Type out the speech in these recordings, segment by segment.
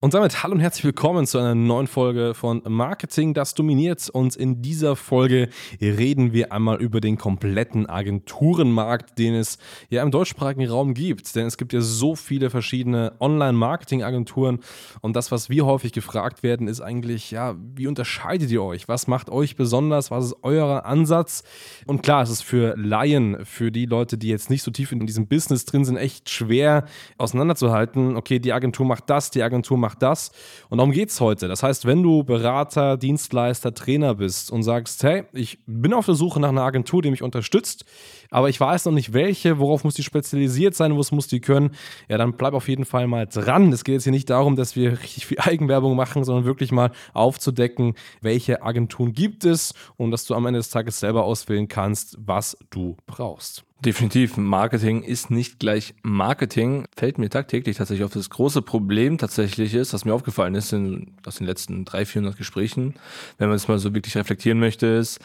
Und damit hallo und herzlich willkommen zu einer neuen Folge von Marketing, das dominiert. Und in dieser Folge reden wir einmal über den kompletten Agenturenmarkt, den es ja im deutschsprachigen Raum gibt. Denn es gibt ja so viele verschiedene Online-Marketing-Agenturen. Und das, was wir häufig gefragt werden, ist eigentlich, ja, wie unterscheidet ihr euch? Was macht euch besonders? Was ist euer Ansatz? Und klar, es ist für Laien, für die Leute, die jetzt nicht so tief in diesem Business drin sind, echt schwer auseinanderzuhalten. Okay, die Agentur macht das, die Agentur macht macht das. Und darum geht es heute. Das heißt, wenn du Berater, Dienstleister, Trainer bist und sagst, hey, ich bin auf der Suche nach einer Agentur, die mich unterstützt, aber ich weiß noch nicht welche, worauf muss die spezialisiert sein, was muss die können, ja, dann bleib auf jeden Fall mal dran. Es geht jetzt hier nicht darum, dass wir richtig viel Eigenwerbung machen, sondern wirklich mal aufzudecken, welche Agenturen gibt es und dass du am Ende des Tages selber auswählen kannst, was du brauchst. Definitiv, Marketing ist nicht gleich Marketing. Fällt mir tagtäglich tatsächlich auf. Das große Problem tatsächlich ist, was mir aufgefallen ist in, aus den letzten 300, 400 Gesprächen, wenn man es mal so wirklich reflektieren möchte, ist,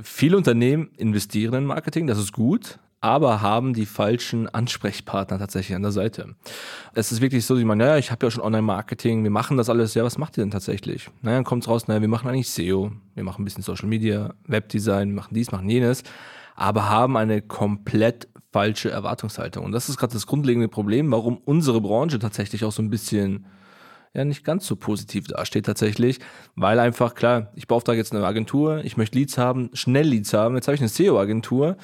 viele Unternehmen investieren in Marketing, das ist gut, aber haben die falschen Ansprechpartner tatsächlich an der Seite. Es ist wirklich so, die meinen, naja, ich habe ja schon Online-Marketing, wir machen das alles. Ja, was macht ihr denn tatsächlich? Naja, dann kommt es raus, naja, wir machen eigentlich SEO, wir machen ein bisschen Social Media, Webdesign, wir machen dies, machen jenes aber haben eine komplett falsche Erwartungshaltung. Und das ist gerade das grundlegende Problem, warum unsere Branche tatsächlich auch so ein bisschen ja nicht ganz so positiv dasteht tatsächlich, weil einfach klar, ich beauftrage jetzt eine Agentur, ich möchte Leads haben, schnell Leads haben, jetzt habe ich eine SEO-Agentur,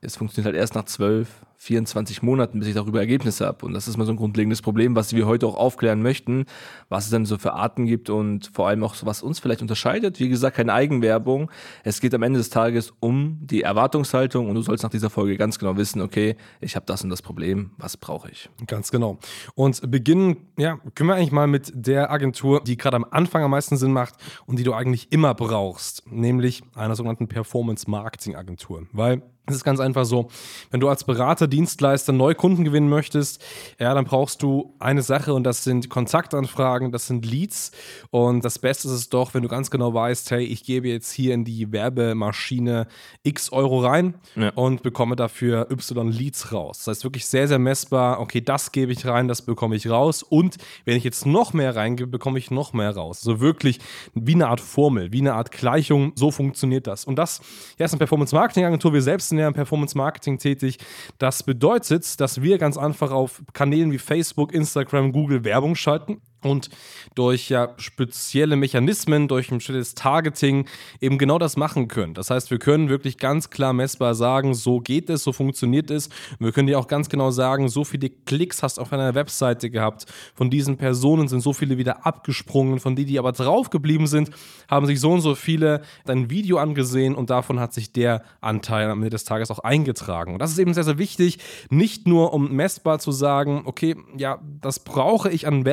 es funktioniert halt erst nach 12, 24 Monaten, bis ich darüber Ergebnisse habe. Und das ist mal so ein grundlegendes Problem, was wir heute auch aufklären möchten, was es dann so für Arten gibt und vor allem auch, was uns vielleicht unterscheidet. Wie gesagt, keine Eigenwerbung. Es geht am Ende des Tages um die Erwartungshaltung und du sollst nach dieser Folge ganz genau wissen, okay, ich habe das und das Problem, was brauche ich? Ganz genau. Und beginnen, ja, können wir eigentlich mal mit der Agentur, die gerade am Anfang am meisten Sinn macht und die du eigentlich immer brauchst, nämlich einer sogenannten Performance Marketing Agentur. Weil es ist ganz einfach so, wenn du als Berater, Dienstleister neue Kunden gewinnen möchtest, ja, dann brauchst du eine Sache und das sind Kontaktanfragen, das sind Leads. Und das Beste ist es doch, wenn du ganz genau weißt, hey, ich gebe jetzt hier in die Werbemaschine X Euro rein ja. und bekomme dafür Y Leads raus. Das heißt wirklich sehr, sehr messbar, okay, das gebe ich rein, das bekomme ich raus. Und wenn ich jetzt noch mehr reingebe, bekomme ich noch mehr raus. So also wirklich wie eine Art Formel, wie eine Art Gleichung, so funktioniert das. Und das ja, ist eine Performance Marketing Agentur. Wir selbst stationären Performance Marketing tätig. Das bedeutet, dass wir ganz einfach auf Kanälen wie Facebook, Instagram, Google Werbung schalten und durch ja spezielle Mechanismen, durch ein bestimmtes Targeting eben genau das machen können. Das heißt, wir können wirklich ganz klar messbar sagen, so geht es, so funktioniert es. Und wir können dir auch ganz genau sagen, so viele Klicks hast du auf einer Webseite gehabt. Von diesen Personen sind so viele wieder abgesprungen. Von denen, die aber drauf geblieben sind, haben sich so und so viele dein Video angesehen und davon hat sich der Anteil am Ende des Tages auch eingetragen. Und das ist eben sehr, sehr wichtig, nicht nur um messbar zu sagen, okay, ja, das brauche ich an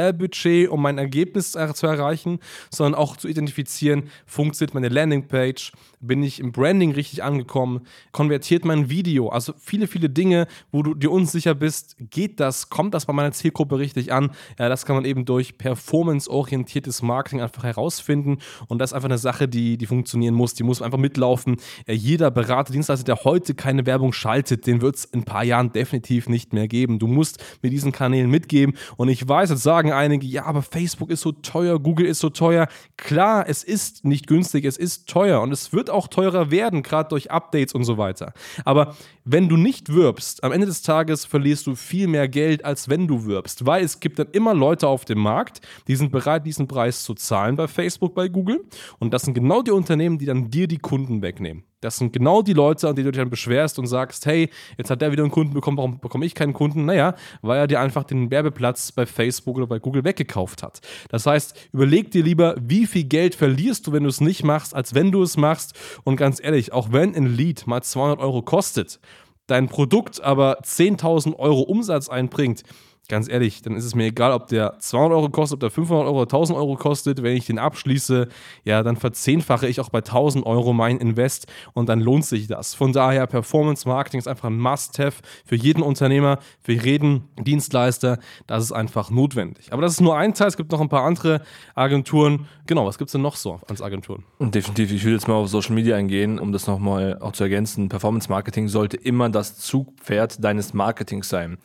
Um mein Ergebnis zu erreichen, sondern auch zu identifizieren, funktioniert meine Landingpage, bin ich im Branding richtig angekommen, konvertiert mein Video, also viele, viele Dinge, wo du dir unsicher bist, geht das, kommt das bei meiner Zielgruppe richtig an? Ja, das kann man eben durch performance-orientiertes Marketing einfach herausfinden. Und das ist einfach eine Sache, die, die funktionieren muss, die muss einfach mitlaufen. Ja, jeder Berater, Dienstleister, der heute keine Werbung schaltet, den wird es in ein paar Jahren definitiv nicht mehr geben. Du musst mit diesen Kanälen mitgeben. Und ich weiß, jetzt sagen einige, ja, aber Facebook ist so teuer, Google ist so teuer. Klar, es ist nicht günstig, es ist teuer und es wird auch teurer werden, gerade durch Updates und so weiter. Aber wenn du nicht wirbst, am Ende des Tages verlierst du viel mehr Geld, als wenn du wirbst, weil es gibt dann immer Leute auf dem Markt, die sind bereit, diesen Preis zu zahlen bei Facebook, bei Google. Und das sind genau die Unternehmen, die dann dir die Kunden wegnehmen. Das sind genau die Leute, an die du dich dann beschwerst und sagst, hey, jetzt hat der wieder einen Kunden bekommen, warum bekomme ich keinen Kunden? Naja, weil er dir einfach den Werbeplatz bei Facebook oder bei Google weggekauft hat. Das heißt, überleg dir lieber, wie viel Geld verlierst du, wenn du es nicht machst, als wenn du es machst. Und ganz ehrlich, auch wenn ein Lead mal 200 Euro kostet, dein Produkt aber 10.000 Euro Umsatz einbringt, ganz ehrlich, dann ist es mir egal, ob der 200 Euro kostet, ob der 500 Euro oder 1000 Euro kostet. Wenn ich den abschließe, ja, dann verzehnfache ich auch bei 1000 Euro mein Invest und dann lohnt sich das. Von daher, Performance Marketing ist einfach ein Must-Have für jeden Unternehmer, für jeden Dienstleister. Das ist einfach notwendig. Aber das ist nur ein Teil. Es gibt noch ein paar andere Agenturen. Genau, was gibt es denn noch so als Agenturen? Definitiv, ich will jetzt mal auf Social Media eingehen, um das nochmal auch zu ergänzen. Performance Marketing sollte immer das Zugpferd deines Marketings sein.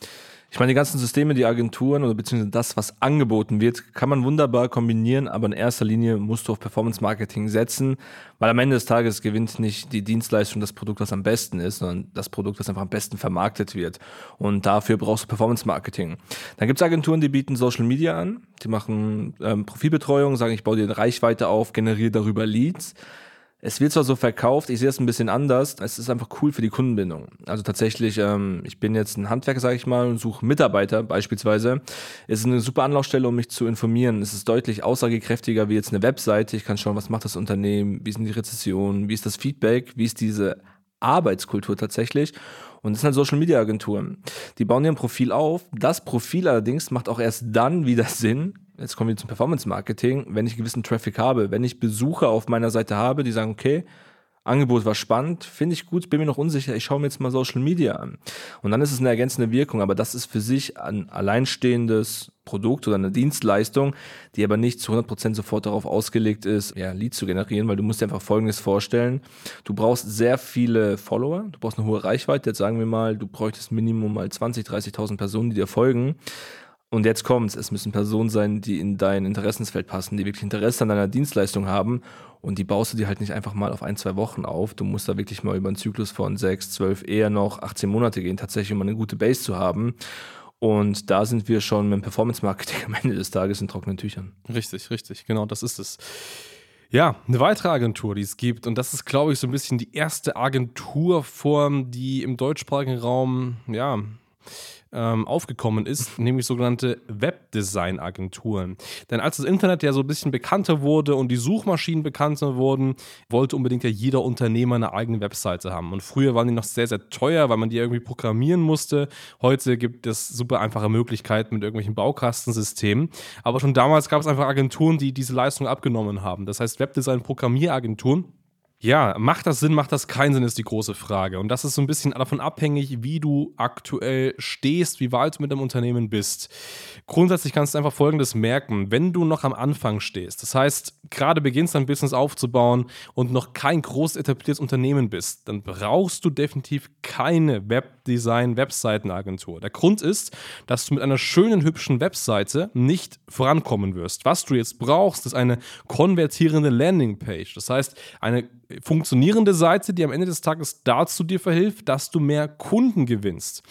Ich meine, die ganzen Systeme, die Agenturen oder beziehungsweise das, was angeboten wird, kann man wunderbar kombinieren, aber in erster Linie musst du auf Performance Marketing setzen, weil am Ende des Tages gewinnt nicht die Dienstleistung das Produkt, was am besten ist, sondern das Produkt, das einfach am besten vermarktet wird. Und dafür brauchst du Performance Marketing. Dann gibt es Agenturen, die bieten Social Media an, die machen ähm, Profilbetreuung, sagen, ich baue dir eine Reichweite auf, generiere darüber Leads. Es wird zwar so verkauft, ich sehe es ein bisschen anders. Es ist einfach cool für die Kundenbindung. Also tatsächlich, ähm, ich bin jetzt ein Handwerker, sage ich mal, und suche Mitarbeiter beispielsweise. Es ist eine super Anlaufstelle, um mich zu informieren. Es ist deutlich aussagekräftiger wie jetzt eine Webseite. Ich kann schauen, was macht das Unternehmen, wie sind die Rezessionen, wie ist das Feedback, wie ist diese Arbeitskultur tatsächlich. Und das sind halt Social Media Agenturen. Die bauen ihr Profil auf. Das Profil allerdings macht auch erst dann wieder Sinn, jetzt kommen wir zum Performance Marketing, wenn ich gewissen Traffic habe, wenn ich Besucher auf meiner Seite habe, die sagen, okay, Angebot war spannend, finde ich gut, bin mir noch unsicher, ich schaue mir jetzt mal Social Media an. Und dann ist es eine ergänzende Wirkung, aber das ist für sich ein alleinstehendes Produkt oder eine Dienstleistung, die aber nicht zu 100% sofort darauf ausgelegt ist, ja, Leads zu generieren, weil du musst dir einfach Folgendes vorstellen. Du brauchst sehr viele Follower, du brauchst eine hohe Reichweite, jetzt sagen wir mal, du bräuchtest Minimum mal 20, 30.000 Personen, die dir folgen. Und jetzt kommt's, es müssen Personen sein, die in dein Interessensfeld passen, die wirklich Interesse an deiner Dienstleistung haben. Und die baust du dir halt nicht einfach mal auf ein, zwei Wochen auf. Du musst da wirklich mal über einen Zyklus von sechs, zwölf, eher noch 18 Monate gehen, tatsächlich, um eine gute Base zu haben. Und da sind wir schon mit dem Performance Marketing am Ende des Tages in trockenen Tüchern. Richtig, richtig, genau, das ist es. Ja, eine weitere Agentur, die es gibt, und das ist, glaube ich, so ein bisschen die erste Agenturform, die im deutschsprachigen Raum, ja, ähm, aufgekommen ist, nämlich sogenannte Webdesign-Agenturen. Denn als das Internet ja so ein bisschen bekannter wurde und die Suchmaschinen bekannter wurden, wollte unbedingt ja jeder Unternehmer eine eigene Webseite haben. Und früher waren die noch sehr, sehr teuer, weil man die irgendwie programmieren musste. Heute gibt es super einfache Möglichkeiten mit irgendwelchen Baukastensystemen. Aber schon damals gab es einfach Agenturen, die diese Leistung abgenommen haben. Das heißt Webdesign-Programmieragenturen ja, macht das Sinn, macht das keinen Sinn, ist die große Frage. Und das ist so ein bisschen davon abhängig, wie du aktuell stehst, wie weit du mit dem Unternehmen bist. Grundsätzlich kannst du einfach Folgendes merken. Wenn du noch am Anfang stehst, das heißt, gerade beginnst dein Business aufzubauen und noch kein groß etabliertes Unternehmen bist, dann brauchst du definitiv keine Webdesign-Webseitenagentur. Der Grund ist, dass du mit einer schönen, hübschen Webseite nicht vorankommen wirst. Was du jetzt brauchst, ist eine konvertierende Landingpage. Das heißt, eine funktionierende Seite, die am Ende des Tages dazu dir verhilft, dass du mehr Kunden gewinnst.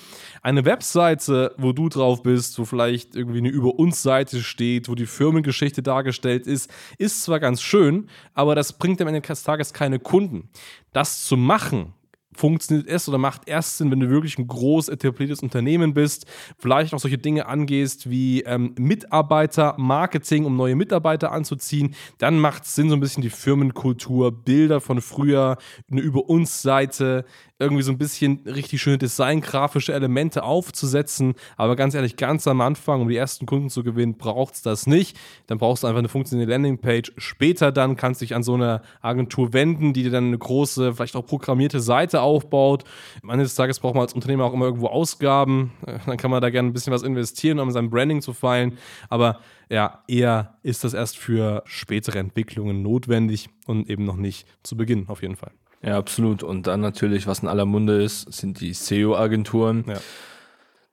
Eine Webseite, wo du drauf bist, wo vielleicht irgendwie eine Über uns Seite steht, wo die Firmengeschichte dargestellt ist, ist zwar ganz schön, aber das bringt am Ende des Tages keine Kunden. Das zu machen, funktioniert es oder macht erst Sinn, wenn du wirklich ein groß etabliertes Unternehmen bist, vielleicht auch solche Dinge angehst wie ähm, Mitarbeiter-Marketing, um neue Mitarbeiter anzuziehen, dann macht es Sinn, so ein bisschen die Firmenkultur, Bilder von früher, eine Über uns Seite, irgendwie so ein bisschen richtig schöne Design-grafische Elemente aufzusetzen. Aber ganz ehrlich, ganz am Anfang, um die ersten Kunden zu gewinnen, braucht es das nicht. Dann brauchst du einfach eine funktionierende Landingpage. Später dann kannst du dich an so eine Agentur wenden, die dir dann eine große, vielleicht auch programmierte Seite aufbaut. Am Ende des Tages braucht man als Unternehmer auch immer irgendwo Ausgaben. Dann kann man da gerne ein bisschen was investieren, um sein Branding zu feilen. Aber ja, eher ist das erst für spätere Entwicklungen notwendig und eben noch nicht zu Beginn auf jeden Fall. Ja, absolut. Und dann natürlich, was in aller Munde ist, sind die SEO-Agenturen. Ja.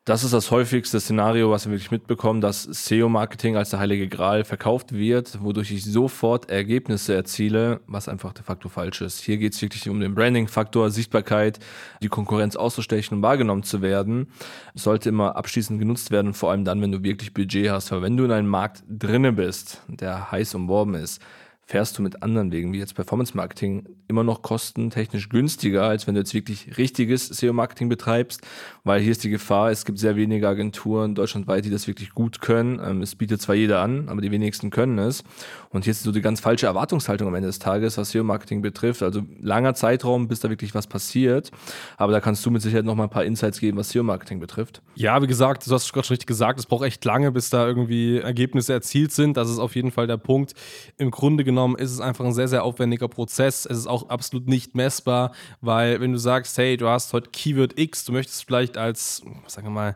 Das ist das häufigste Szenario, was wir wirklich mitbekommen, dass SEO-Marketing als der heilige Gral verkauft wird, wodurch ich sofort Ergebnisse erziele, was einfach de facto falsch ist. Hier geht es wirklich um den Branding-Faktor, Sichtbarkeit, die Konkurrenz auszustechen und wahrgenommen zu werden. Es sollte immer abschließend genutzt werden, vor allem dann, wenn du wirklich Budget hast. Weil wenn du in einem Markt drinne bist, der heiß umworben ist, fährst du mit anderen Wegen, wie jetzt Performance Marketing, immer noch kostentechnisch günstiger, als wenn du jetzt wirklich richtiges SEO-Marketing betreibst, weil hier ist die Gefahr, es gibt sehr wenige Agenturen deutschlandweit, die das wirklich gut können. Ähm, es bietet zwar jeder an, aber die wenigsten können es. Und hier ist so die ganz falsche Erwartungshaltung am Ende des Tages, was SEO-Marketing betrifft. Also langer Zeitraum, bis da wirklich was passiert. Aber da kannst du mit Sicherheit noch mal ein paar Insights geben, was SEO-Marketing betrifft. Ja, wie gesagt, du hast gerade schon richtig gesagt, es braucht echt lange, bis da irgendwie Ergebnisse erzielt sind. Das ist auf jeden Fall der Punkt. Im Grunde genommen genommen ist es einfach ein sehr, sehr aufwendiger Prozess. Es ist auch absolut nicht messbar, weil wenn du sagst, hey, du hast heute Keyword X, du möchtest vielleicht als, sagen wir mal,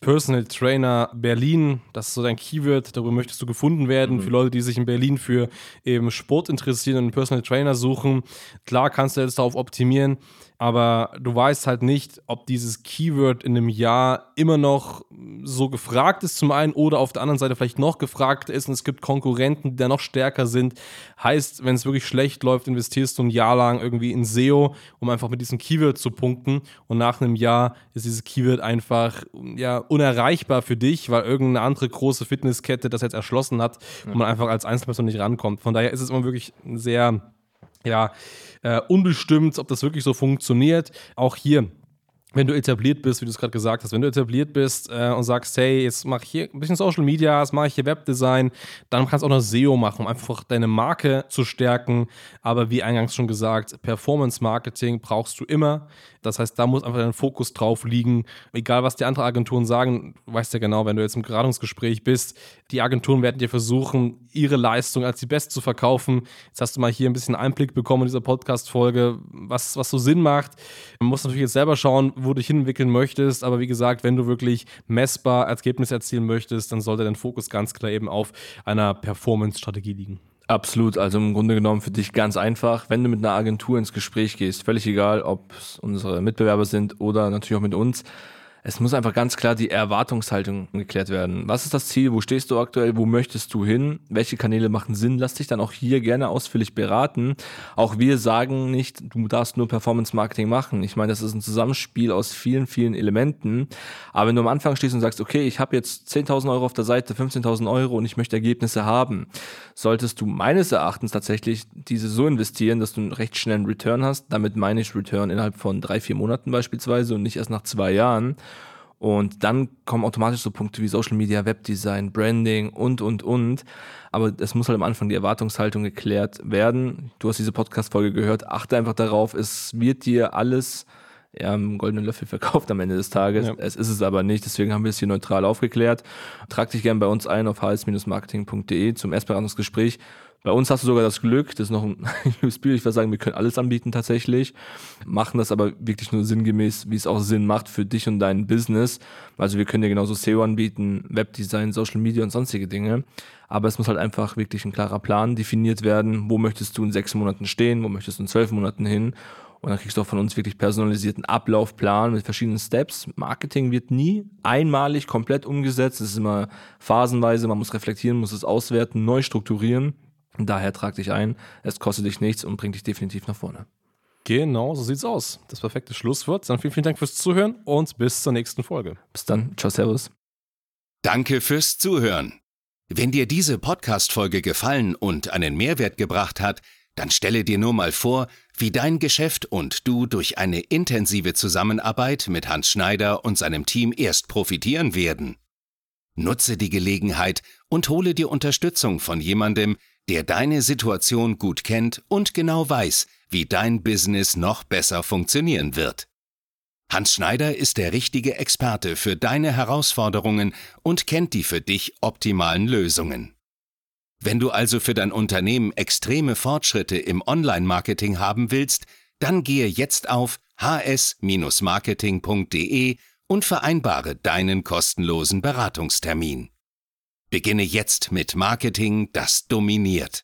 Personal Trainer Berlin, das ist so dein Keyword, darüber möchtest du gefunden werden. Mhm. Für Leute, die sich in Berlin für eben Sport interessieren und einen Personal Trainer suchen. Klar kannst du jetzt darauf optimieren, aber du weißt halt nicht, ob dieses Keyword in einem Jahr immer noch so gefragt ist zum einen oder auf der anderen Seite vielleicht noch gefragt ist und es gibt Konkurrenten, die da noch stärker sind. Heißt, wenn es wirklich schlecht läuft, investierst du ein Jahr lang irgendwie in SEO, um einfach mit diesem Keyword zu punkten und nach einem Jahr ist dieses Keyword einfach ja unerreichbar für dich, weil irgendeine andere große Fitnesskette das jetzt erschlossen hat und man einfach als Einzelperson nicht rankommt. Von daher ist es immer wirklich sehr ja, äh, unbestimmt, ob das wirklich so funktioniert. Auch hier wenn du etabliert bist, wie du es gerade gesagt hast, wenn du etabliert bist äh, und sagst, hey, jetzt mache ich hier ein bisschen Social Media, jetzt mache ich hier Webdesign, dann kannst du auch noch SEO machen, um einfach deine Marke zu stärken. Aber wie eingangs schon gesagt, Performance Marketing brauchst du immer. Das heißt, da muss einfach dein Fokus drauf liegen. Egal, was die anderen Agenturen sagen, du weißt ja genau, wenn du jetzt im Beratungsgespräch bist, die Agenturen werden dir versuchen, ihre Leistung als die beste zu verkaufen. Jetzt hast du mal hier ein bisschen Einblick bekommen in dieser Podcast-Folge, was, was so Sinn macht. Man muss natürlich jetzt selber schauen, wo du dich hinentwickeln möchtest. Aber wie gesagt, wenn du wirklich messbar Ergebnisse erzielen möchtest, dann sollte dein Fokus ganz klar eben auf einer Performance-Strategie liegen. Absolut, also im Grunde genommen für dich ganz einfach, wenn du mit einer Agentur ins Gespräch gehst, völlig egal, ob es unsere Mitbewerber sind oder natürlich auch mit uns, es muss einfach ganz klar die Erwartungshaltung geklärt werden. Was ist das Ziel? Wo stehst du aktuell? Wo möchtest du hin? Welche Kanäle machen Sinn? Lass dich dann auch hier gerne ausführlich beraten. Auch wir sagen nicht, du darfst nur Performance Marketing machen. Ich meine, das ist ein Zusammenspiel aus vielen, vielen Elementen. Aber wenn du am Anfang stehst und sagst, okay, ich habe jetzt 10.000 Euro auf der Seite, 15.000 Euro und ich möchte Ergebnisse haben, solltest du meines Erachtens tatsächlich diese so investieren, dass du einen recht schnellen Return hast. Damit meine ich Return innerhalb von drei, vier Monaten beispielsweise und nicht erst nach zwei Jahren. Und dann kommen automatisch so Punkte wie Social Media, Webdesign, Branding und, und, und. Aber es muss halt am Anfang die Erwartungshaltung geklärt werden. Du hast diese Podcast-Folge gehört. Achte einfach darauf, es wird dir alles ja, im goldenen Löffel verkauft am Ende des Tages. Ja. Es ist es aber nicht, deswegen haben wir es hier neutral aufgeklärt. Trag dich gerne bei uns ein auf hs-marketing.de zum Erstberatungsgespräch. Bei uns hast du sogar das Glück, das ist noch ein USP, ich würde sagen, wir können alles anbieten tatsächlich, machen das aber wirklich nur sinngemäß, wie es auch Sinn macht für dich und dein Business. Also wir können dir genauso SEO anbieten, Webdesign, Social Media und sonstige Dinge. Aber es muss halt einfach wirklich ein klarer Plan definiert werden. Wo möchtest du in sechs Monaten stehen? Wo möchtest du in zwölf Monaten hin? Und dann kriegst du auch von uns wirklich personalisierten Ablaufplan mit verschiedenen Steps. Marketing wird nie einmalig komplett umgesetzt. Es ist immer phasenweise. Man muss reflektieren, muss es auswerten, neu strukturieren. Daher trag dich ein, es kostet dich nichts und bringt dich definitiv nach vorne. Genau, so sieht's aus. Das perfekte Schlusswort. Dann vielen, vielen Dank fürs Zuhören und bis zur nächsten Folge. Bis dann. Ciao, Servus. Danke fürs Zuhören. Wenn dir diese Podcast-Folge gefallen und einen Mehrwert gebracht hat, dann stelle dir nur mal vor, wie dein Geschäft und du durch eine intensive Zusammenarbeit mit Hans Schneider und seinem Team erst profitieren werden. Nutze die Gelegenheit und hole dir Unterstützung von jemandem, der deine Situation gut kennt und genau weiß, wie dein Business noch besser funktionieren wird. Hans Schneider ist der richtige Experte für deine Herausforderungen und kennt die für dich optimalen Lösungen. Wenn du also für dein Unternehmen extreme Fortschritte im Online-Marketing haben willst, dann gehe jetzt auf hs-marketing.de und vereinbare deinen kostenlosen Beratungstermin. Beginne jetzt mit Marketing, das dominiert.